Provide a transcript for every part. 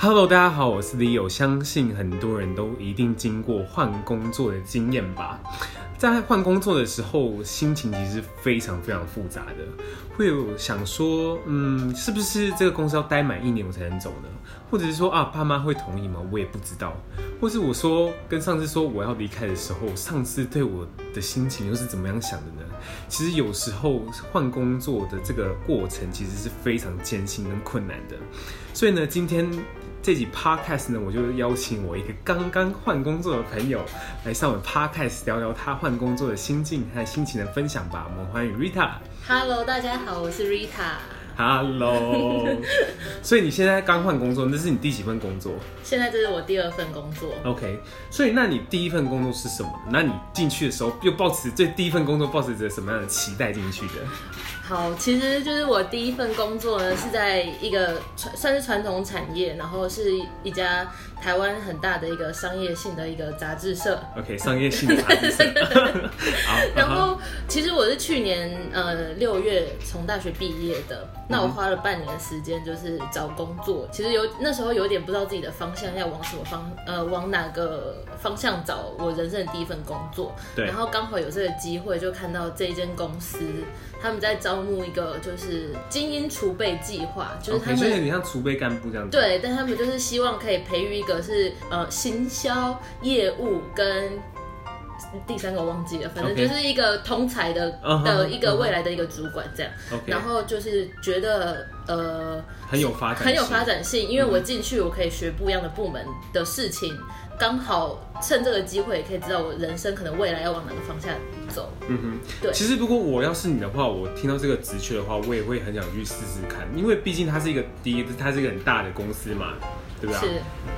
Hello，大家好，我是 Leo。相信很多人都一定经过换工作的经验吧。在换工作的时候，心情其实非常非常复杂的，会有想说，嗯，是不是这个公司要待满一年我才能走呢？或者是说啊，爸妈会同意吗？我也不知道。或是我说跟上司说我要离开的时候，上司对我的心情又是怎么样想的呢？其实有时候换工作的这个过程其实是非常艰辛跟困难的。所以呢，今天。这集 podcast 呢，我就邀请我一个刚刚换工作的朋友来上我们 podcast 聊聊他换工作的心境和心情的分享吧。我们欢迎 Rita。Hello，大家好，我是 Rita。Hello。所以你现在刚换工作，那是你第几份工作？现在这是我第二份工作。OK。所以那你第一份工作是什么？那你进去的时候又抱持这第一份工作抱持着什么样的期待进去的？好，其实就是我第一份工作呢，是在一个传算是传统产业，然后是一家台湾很大的一个商业性的一个杂志社。OK，商业性的杂志社。好，然后其实我是去年呃六月从大学毕业的，那我花了半年时间就是找工作，其实有那时候有点不知道自己的方向要往什么方呃往哪个方向找我人生的第一份工作。对。然后刚好有这个机会，就看到这间公司他们在招。募一个就是精英储备计划，就是他们有点像储备干部这样子。对，但他们就是希望可以培育一个是呃行销业务跟第三个忘记了，反正就是一个通才的 Okay. 的一个未来的一个主管这样。Okay. 然后就是觉得呃很有发展很有发展性，因为我进去我可以学不一样的部门的事情。刚好趁这个机会，也可以知道我人生可能未来要往哪个方向走。嗯哼，对。其实如果我要是你的话，我听到这个职缺的话，我也会很想去试试看，因为毕竟它是一个第一，它是一个很大的公司嘛，对吧？是。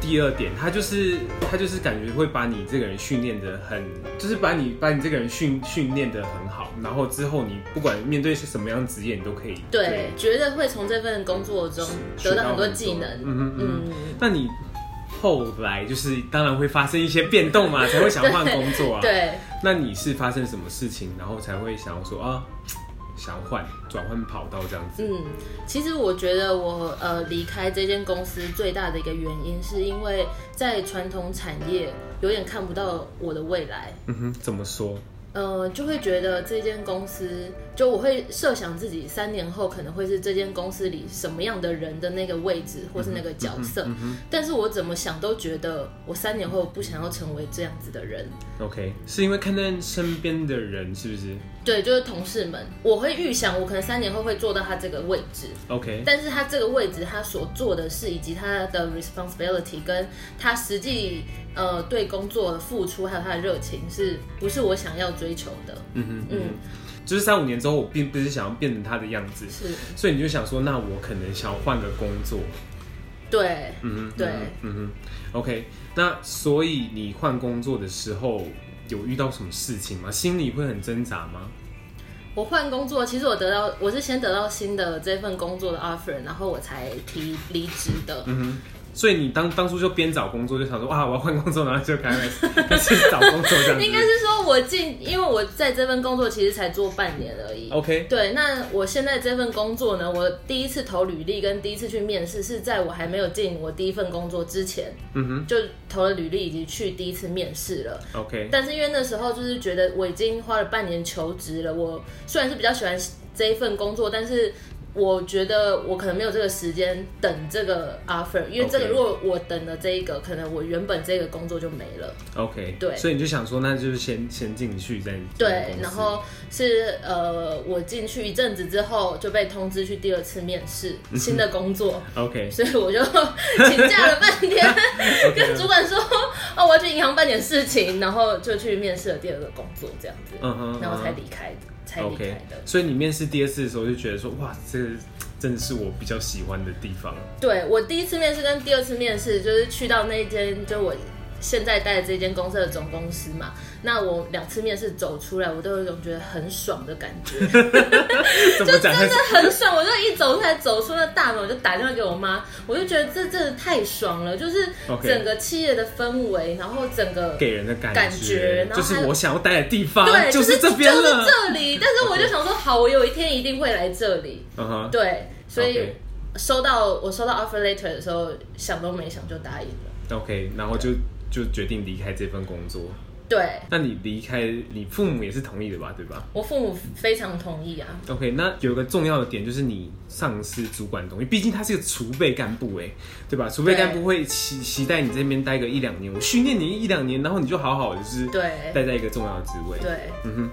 第二点，他就是他就是感觉会把你这个人训练的很，就是把你把你这个人训训练的很好，然后之后你不管面对是什么样职业，你都可以。对，对觉得会从这份工作中得到很多技能。嗯嗯嗯。那你？后来就是当然会发生一些变动嘛，才会想换 工作啊。对，那你是发生什么事情，然后才会想要说啊，想换转换跑道这样子？嗯，其实我觉得我呃离开这间公司最大的一个原因，是因为在传统产业有点看不到我的未来。嗯哼，怎么说？呃，就会觉得这间公司，就我会设想自己三年后可能会是这间公司里什么样的人的那个位置，或是那个角色。嗯嗯、但是我怎么想都觉得，我三年后不想要成为这样子的人。OK，是因为看见身边的人是不是？对，就是同事们，我会预想我可能三年后会做到他这个位置。OK，但是他这个位置他所做的事，以及他的 responsibility，跟他实际。呃，对工作的付出还有他的热情，是不是我想要追求的？嗯哼，嗯，就是三五年之后，我并不是想要变成他的样子，是，所以你就想说，那我可能想要换个工作。对，嗯哼，对，嗯哼，OK，那所以你换工作的时候有遇到什么事情吗？心里会很挣扎吗？我换工作，其实我得到我是先得到新的这份工作的 offer，然后我才提离职的。嗯哼。所以你当当初就边找工作就想说，哇，我要换工作，然后就开始 开始找工作这样子。应该是说我进，因为我在这份工作其实才做半年而已。OK。对，那我现在这份工作呢，我第一次投履历跟第一次去面试是在我还没有进我第一份工作之前，嗯哼，就投了履历以及去第一次面试了。OK。但是因为那时候就是觉得我已经花了半年求职了，我虽然是比较喜欢这一份工作，但是。我觉得我可能没有这个时间等这个 offer，因为这个如果我等了这一个，可能我原本这个工作就没了。OK，对，所以你就想说，那就是先先进去再对，然后是呃，我进去一阵子之后就被通知去第二次面试新的工作。OK，所以我就请假了半天，跟主管说哦，我要去银行办点事情，然后就去面试了第二个工作，这样子，嗯哼，然后才离开的。OK，所以你面试第二次的时候就觉得说，哇，这个真的是我比较喜欢的地方。对，我第一次面试跟第二次面试，就是去到那间就我现在待的这间公司的总公司嘛。那我两次面试走出来，我都有一种觉得很爽的感觉，就真的很爽。我就一走出来，走出那大门，我就打电话给我妈，我就觉得这真的太爽了，就是整个企业的氛围，然后整个给人的感觉，感觉然后就是我想要待的地方，对，就是这边了，就是这里。但是我就想说，好，我有一天一定会来这里。嗯哼，对，所以收到我收到 offer letter 的时候，想都没想就答应了。OK，然后就就决定离开这份工作。对，那你离开，你父母也是同意的吧？对吧？我父母非常同意啊。OK，那有个重要的点就是你上司主管同意，毕竟他是个储备干部，哎，对吧？储备干部会期期待你这边待个一两年，我训练你一两年，然后你就好好的就是对待在一个重要的职位。对，嗯哼。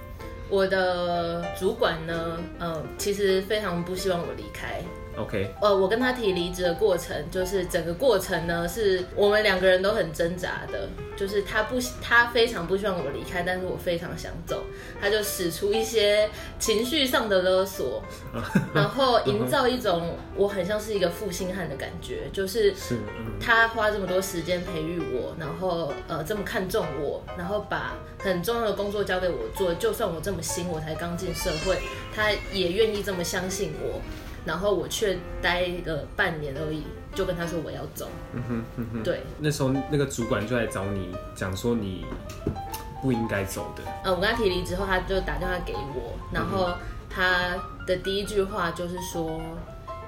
我的主管呢，呃，其实非常不希望我离开。OK，呃，我跟他提离职的过程，就是整个过程呢，是我们两个人都很挣扎的。就是他不，他非常不希望我离开，但是我非常想走。他就使出一些情绪上的勒索，然后营造一种我很像是一个负心汉的感觉。就是他花这么多时间培育我，然后呃这么看重我，然后把很重要的工作交给我做，就算我这么新，我才刚进社会，他也愿意这么相信我。然后我却待了半年而已，就跟他说我要走。嗯哼，嗯哼，对。那时候那个主管就来找你，讲说你不应该走的。呃，我跟他提离之后，他就打电话给我，然后他的第一句话就是说：“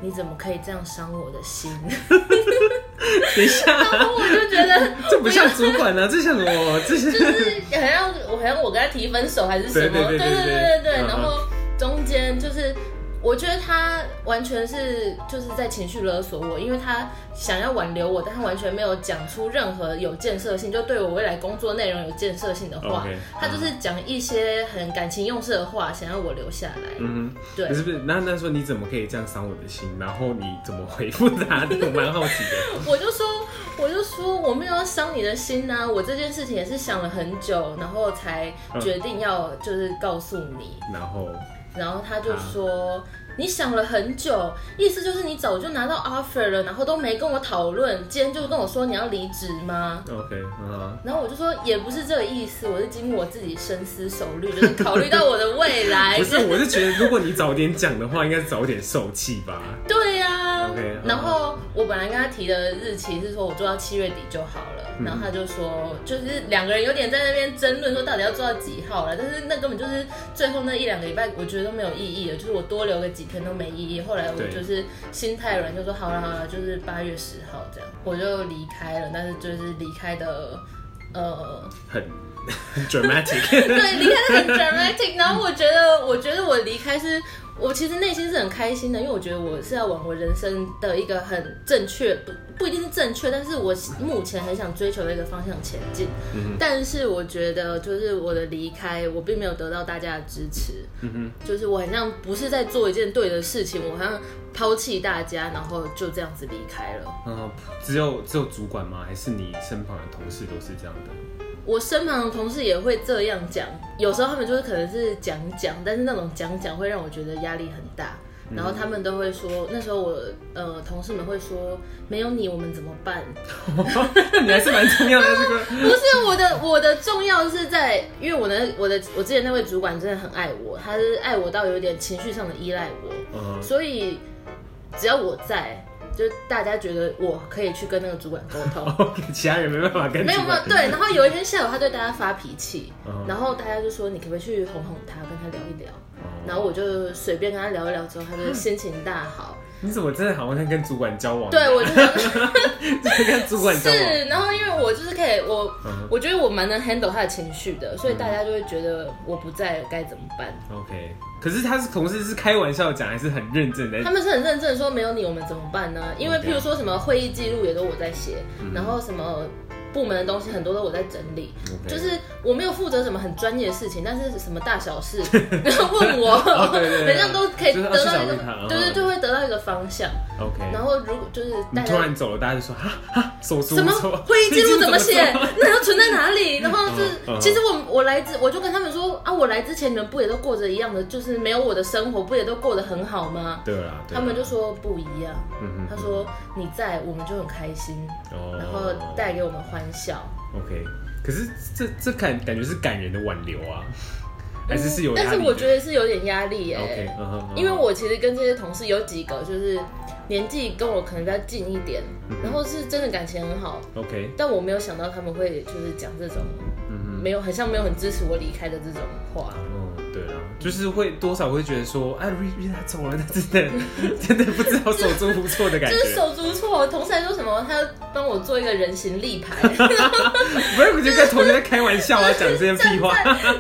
你怎么可以这样伤我的心？” 等一下，然后我就觉得 这不像主管啊，这像我，这是就是好像我好像我跟他提分手还是什么？对对对对对对对。然后中间就是。我觉得他完全是就是在情绪勒索我，因为他想要挽留我，但他完全没有讲出任何有建设性，就对我未来工作内容有建设性的话。Okay, 他就是讲一些很感情用事的话，想要我留下来。嗯哼，对。是不是？那那说你怎么可以这样伤我的心？然后你怎么回复他的？我蛮好奇的。我就说，我就说我没有要伤你的心呐、啊，我这件事情也是想了很久，然后才决定要就是告诉你。嗯、然后。然后他就说：“啊、你想了很久，意思就是你早就拿到 offer 了，然后都没跟我讨论，今天就跟我说你要离职吗？”OK，啊。然后我就说也不是这个意思，我是经过我自己深思熟虑，就是考虑到我的未来。不是，我是觉得如果你早点讲的话，应该是早点受气吧。对呀、啊。OK。然后我本来跟他提的日期是说我做到七月底就好了。然后他就说，就是两个人有点在那边争论，说到底要做到几号了。但是那根本就是最后那一两个礼拜，我觉得都没有意义了。就是我多留个几天都没意义。后来我就是心太软，就说好了好了，就是八月十号这样，我就离开了。但是就是离开的，呃，很 很 dramatic，对，离开的很 dramatic。然后我觉得，我觉得我离开是。我其实内心是很开心的，因为我觉得我是要往我人生的一个很正确，不不一定是正确，但是我目前很想追求的一个方向前进。嗯。但是我觉得，就是我的离开，我并没有得到大家的支持。嗯。就是我好像不是在做一件对的事情，我好像抛弃大家，然后就这样子离开了。嗯，只有只有主管吗？还是你身旁的同事都是这样的？我身旁的同事也会这样讲，有时候他们就是可能是讲讲，但是那种讲讲会让我觉得压力很大。然后他们都会说，那时候我呃同事们会说，没有你我们怎么办？你还是蛮重要的这个。不是我的，我的重要是在，因为我的我的我之前那位主管真的很爱我，他是爱我到有点情绪上的依赖我，嗯、所以只要我在。就大家觉得我可以去跟那个主管沟通 其他人没办法跟。没有没有对，然后有一天下午他对大家发脾气，uh. 然后大家就说，你可不可以去哄哄他，跟他聊一聊，uh. 然后我就随便跟他聊一聊之后，他就心情大好。你怎么真的好像跟主管交往？对，我就 跟主管交往。是，然后因为我就是可以，我、uh. 我觉得我蛮能 handle 他的情绪的，所以大家就会觉得我不在该怎么办？OK。可是他是同事，是开玩笑讲，还是很认真的？他们是很认真的说，没有你我们怎么办呢？因为譬如说什么会议记录也都我在写.然后什么。部门的东西很多都我在整理，Okay. 就是我没有负责什么很专业的事情，但是什么大小事 然后问我，好像都可以得到一个，对对，就会得到一个方向。OK，然后如果就是你突然走了，大家就说哈哈，手书 什么会议记录怎么写？那要存在哪里？然后是其实我我来之我就跟他们说啊，我来之前你们不也都过着一样的，就是没有我的生活，不也都过得很好吗？对啊，他们就说不一样。嗯,嗯他说你在我们就很开心，然后带给我们欢。玩笑，OK，可是这这感感觉是感人的挽留啊，还是是有压力？但是我觉得是有点压力哎、欸，okay, uh huh, uh huh. 因为我其实跟这些同事有几个就是年纪跟我可能比较近一点，uh. 然后是真的感情很好，OK，但我没有想到他们会就是讲这种，嗯、uh. 没有很像没有很支持我离开的这种话。Uh 啊，就是会多少会觉得说，哎，Riri 他走了，他真的 真的不知道手足无措的感觉。就是手足无措，同事还说什么，他要帮我做一个人形立牌。不是，我觉得跟同学在开玩笑啊，讲这些屁话。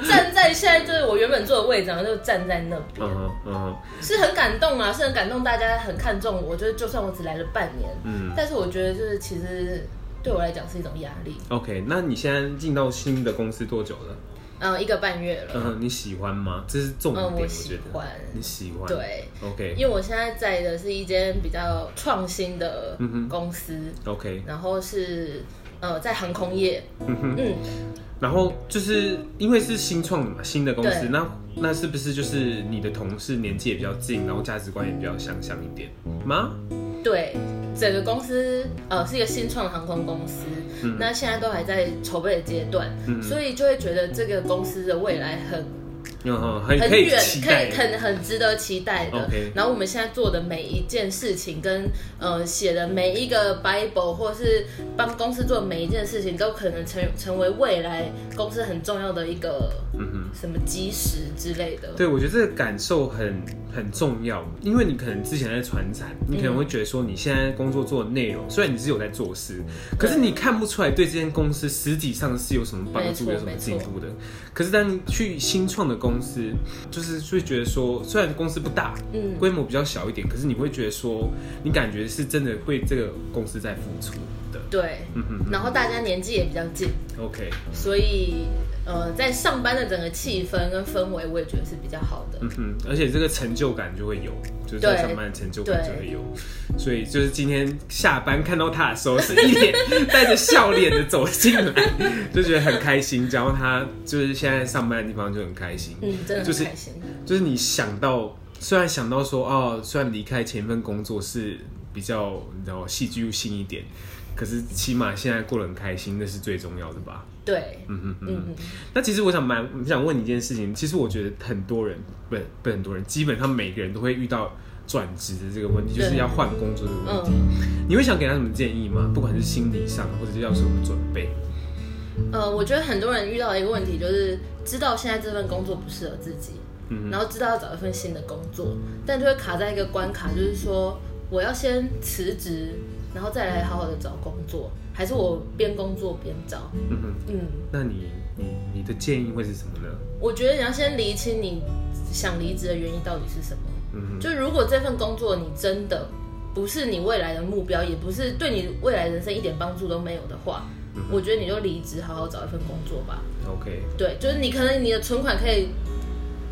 站在现在就是我原本坐的位置，然后就站在那边。嗯嗯，是很感动啊，是很感动，大家很看重我。就是就算我只来了半年，嗯，但是我觉得就是其实对我来讲是一种压力。OK，那你现在进到新的公司多久了？嗯，一个半月了。嗯，你喜欢吗？这是重点，嗯，我喜欢。你喜欢？对，OK。因为我现在在的是一间比较创新的公司，OK。然后是呃，在航空业，嗯哼，嗯。然后就是因为是新创的嘛，新的公司，那那是不是就是你的同事年纪也比较近，然后价值观也比较相像一点吗？对，整个公司呃是一个新创的航空公司，嗯、那现在都还在筹备的阶段，嗯、所以就会觉得这个公司的未来很。嗯，很远，可以很很值得期待的。然后我们现在做的每一件事情，跟呃写的每一个 Bible，或是帮公司做的每一件事情，都可能成成为未来公司很重要的一个，嗯哼，什么基石之类的。对，我觉得这个感受很很重要，因为你可能之前在传产，你可能会觉得说你现在工作做的内容，虽然你是有在做事，可是你看不出来对这间公司实际上是有什么帮助，有什么进步的。可是当你去新创的公司就是会觉得说，虽然公司不大，嗯，规模比较小一点，可是你会觉得说，你感觉是真的为这个公司在付出的，对，嗯哼，然后大家年纪也比较近，OK，所以呃，在上班的整个气氛跟氛围，我也觉得是比较好的，嗯哼，而且这个成就感就会有，就是在上班的成就感就会有，所以就是今天下班看到他的时候，是一脸带着笑脸的走进来，就觉得很开心，然后他就是现在上班的地方就很开心。嗯，真的很开心。就是，就是你想到，虽然想到说，哦，虽然离开前一份工作是比较，你知道，戏剧性一点，可是起码现在过得很开心，那是最重要的吧？对，嗯嗯嗯。那其实我想蛮，想问你一件事情。其实我觉得很多人，不不很多人，基本上每个人都会遇到转职的这个问题，就是要换工作的问题。嗯、你会想给他什么建议吗？不管是心理上，或者是要什么准备？呃，我觉得很多人遇到的一个问题就是知道现在这份工作不适合自己，嗯，然后知道要找一份新的工作，但就会卡在一个关卡，就是说我要先辞职，然后再来好好的找工作，还是我边工作边找？嗯哼，嗯，那你你你的建议会是什么呢？我觉得你要先厘清你想离职的原因到底是什么。嗯哼，就如果这份工作你真的不是你未来的目标，也不是对你未来人生一点帮助都没有的话。我觉得你就离职，好好找一份工作吧。OK，对，就是你可能你的存款可以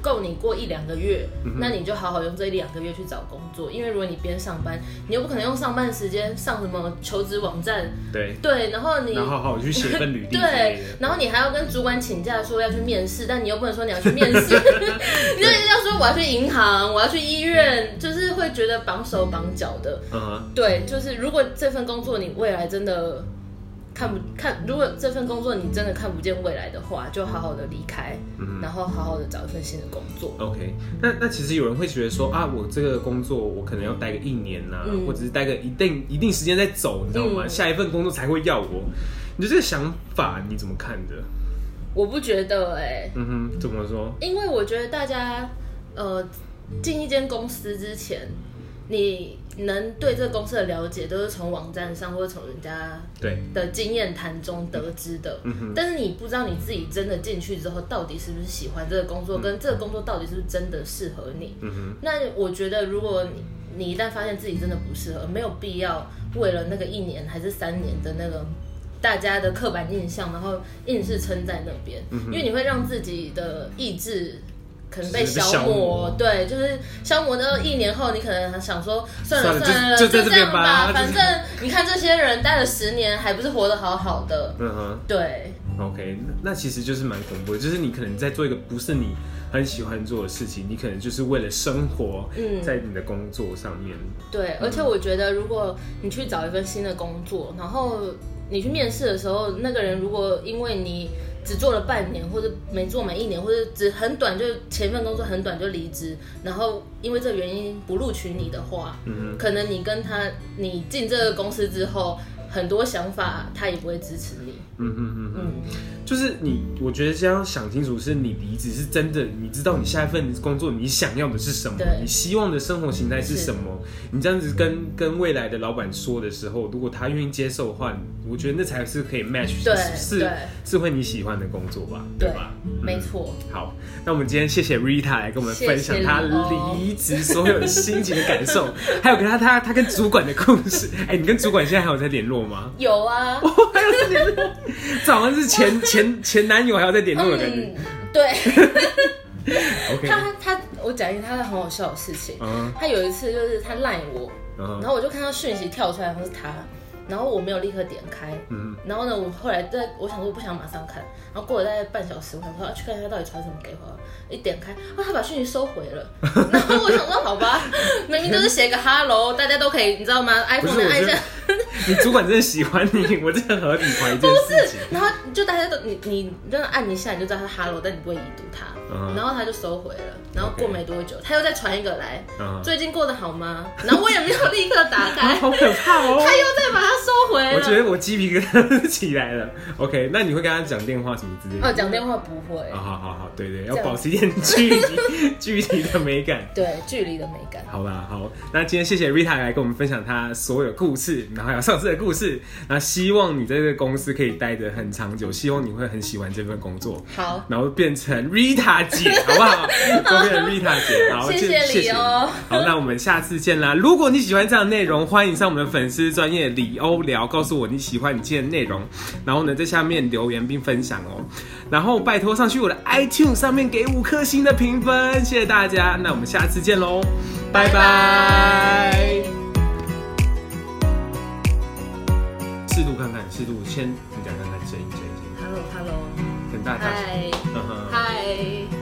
够你过一两个月，嗯、那你就好好用这一两个月去找工作。因为如果你边上班，你又不可能用上班时间上什么求职网站，对对，然后你然后好好去写份履历，对，然后你还要跟主管请假说要去面试，但你又不能说你要去面试，你就要说我要去银行，我要去医院，就是会觉得绑手绑脚的。嗯哼，对，就是如果这份工作你未来真的。看不看？如果这份工作你真的看不见未来的话，就好好的离开，嗯、然后好好的找一份新的工作。OK，那那其实有人会觉得说啊，我这个工作我可能要待个一年呐、啊，嗯、或者是待个一定一定时间再走，你知道吗？嗯、下一份工作才会要我。你的这个想法你怎么看的？我不觉得哎、欸。嗯哼，怎么说？因为我觉得大家呃进一间公司之前，你。能对这个公司的了解都是从网站上或者从人家对的经验谈中得知的，对但是你不知道你自己真的进去之后到底是不是喜欢这个工作，嗯、跟这个工作到底是不是真的适合你。那我觉得，如果你你一旦发现自己真的不适合，没有必要为了那个一年还是三年的那个大家的刻板印象，然后硬是撑在那边，嗯、因为你会让自己的意志。可能被消磨，对，就是消磨到一年后，你可能想说，算了算了，就这样吧，反正你看这些人待了十年，还不是活得好好的。嗯哼，对。OK，那其实就是蛮恐怖的，就是你可能在做一个不是你很喜欢做的事情，你可能就是为了生活，在你的工作上面。对，而且我觉得，如果你去找一份新的工作，然后你去面试的时候，那个人如果因为你。只做了半年，或者没做满一年，或者只很短，就前一份工作很短就离职，然后因为这个原因不录取你的话，可能你跟他，你进这个公司之后，很多想法他也不会支持你。嗯嗯嗯嗯，就是你，我觉得先要想清楚，是你离职是真的，你知道你下一份工作你想要的是什么，你希望的生活形态是什么。你这样子跟跟未来的老板说的时候，如果他愿意接受的话，我觉得那才是可以 match，对是是会你喜欢的工作吧，对吧？没错。好，那我们今天谢谢 Rita 来跟我们分享她离职所有心情的感受，还有跟他他他跟主管的故事。哎、欸，你跟主管现在还有在联络吗？有啊，还有在联络。这好像是前前 前前男友还要再联络的感觉。嗯、对。他他我讲一个他很好笑的事情。嗯。他有一次就是他赖我，然后我就看到讯息跳出来，好像是他。然后我没有立刻点开，嗯，然后呢，我后来在我想说我不想马上看，然后过了大概半小时，我想说要去看一下他到底传什么给我，一点开，啊，他把讯息收回了，然后我想说好吧，明明就是写个 hello，大家都可以，你知道吗？iPhone 按一下，你主管真的喜欢你，我真的合理怀疑这件事情。然后就大家都你你真的按一下你就知道他 hello，但你不会已读他，然后他就收回了，然后过没多久他又再传一个来，最近过得好吗？然后我也没有立刻打开，好可怕哦，他又再把它。收回，我觉得我鸡皮疙瘩起来了。OK，那你会跟他讲电话什么之类的？哦，讲电话不会。好好好，对对，要保持一点距离，距离的美感。对，距离的美感。好吧，好，那今天谢谢 Rita 来跟我们分享她所有故事，然后还有上次的故事。那希望你在这个公司可以待得很长久，希望你会很喜欢这份工作。好，然后变成 Rita 姐，好不好？都变成 Rita 姐。好，谢谢你哦。好，那我们下次见啦。如果你喜欢这样的内容，欢迎上我们的粉丝专业李欧聊，告诉我你喜欢你今天的内容，然后呢，在下面留言并分享哦，然后拜托上去我的 iTunes 上面给五颗星的评分，谢谢大家，那我们下次见喽，拜拜。看看，试录先你讲看看声音，声音，声音。Hello，Hello，很大，家，嗨，嗨。